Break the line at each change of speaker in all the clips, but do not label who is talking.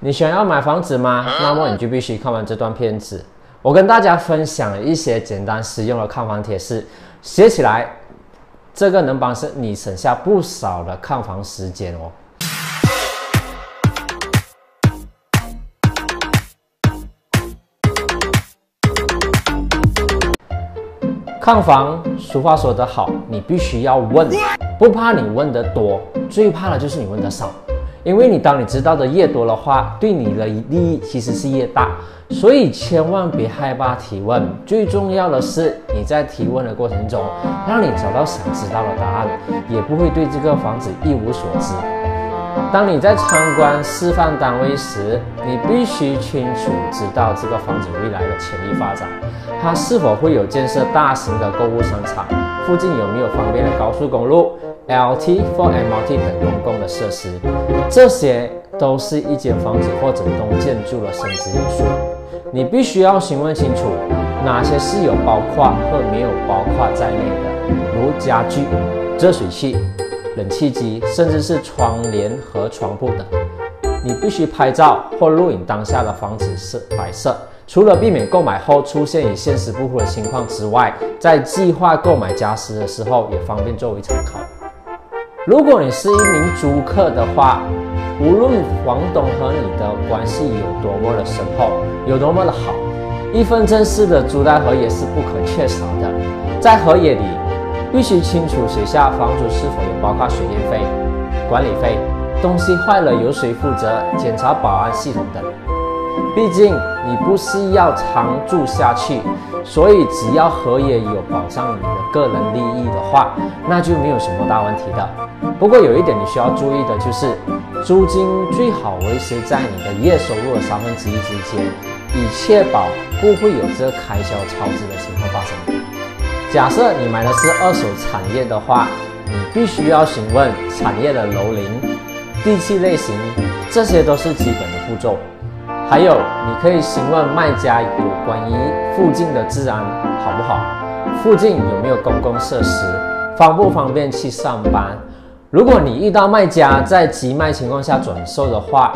你想要买房子吗？那么你就必须看完这段片子。我跟大家分享一些简单实用的看房贴士，写起来，这个能帮是你省下不少的看房时间哦。看房，俗话说得好，你必须要问，不怕你问的多，最怕的就是你问的少。因为你当你知道的越多的话，对你的利益其实是越大，所以千万别害怕提问。最重要的是你在提问的过程中，让你找到想知道的答案，也不会对这个房子一无所知。当你在参观示范单位时，你必须清楚知道这个房子未来的潜力发展，它是否会有建设大型的购物商场，附近有没有方便的高速公路。LT for MRT 等公共的设施，这些都是一间房子或者栋建筑的升值因素。你必须要询问清楚哪些是有包括或没有包括在内的，如家具、热水器、冷气机，甚至是窗帘和床铺等。你必须拍照或录影当下的房子是摆设，除了避免购买后出现与现实不符的情况之外，在计划购买家私的时候也方便作为参考。如果你是一名租客的话，无论房东和你的关系有多么的深厚，有多么的好，一份正式的租贷合约是不可缺少的。在合约里，必须清楚写下房主是否有包括水电费、管理费，东西坏了由谁负责，检查保安系统等。毕竟你不是要长住下去，所以只要合约有保障你的个人利益的话，那就没有什么大问题的。不过有一点你需要注意的就是，租金最好维持在你的月收入的三分之一之间，以确保不会有这开销超支的情况发生。假设你买的是二手产业的话，你必须要询问产业的楼龄、地契类型，这些都是基本的步骤。还有，你可以询问卖家有关于附近的治安好不好，附近有没有公共设施，方不方便去上班。如果你遇到卖家在急卖情况下转售的话，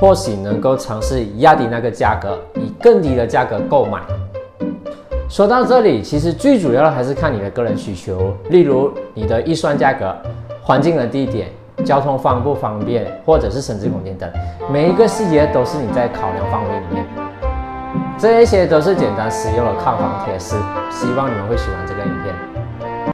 或许能够尝试压低那个价格，以更低的价格购买。说到这里，其实最主要的还是看你的个人需求，例如你的预算价格、环境的地点。交通方不方便，或者是升值空间等，每一个细节都是你在考量范围里面。这一些都是简单实用的看房贴士，希望你们会喜欢这个影片。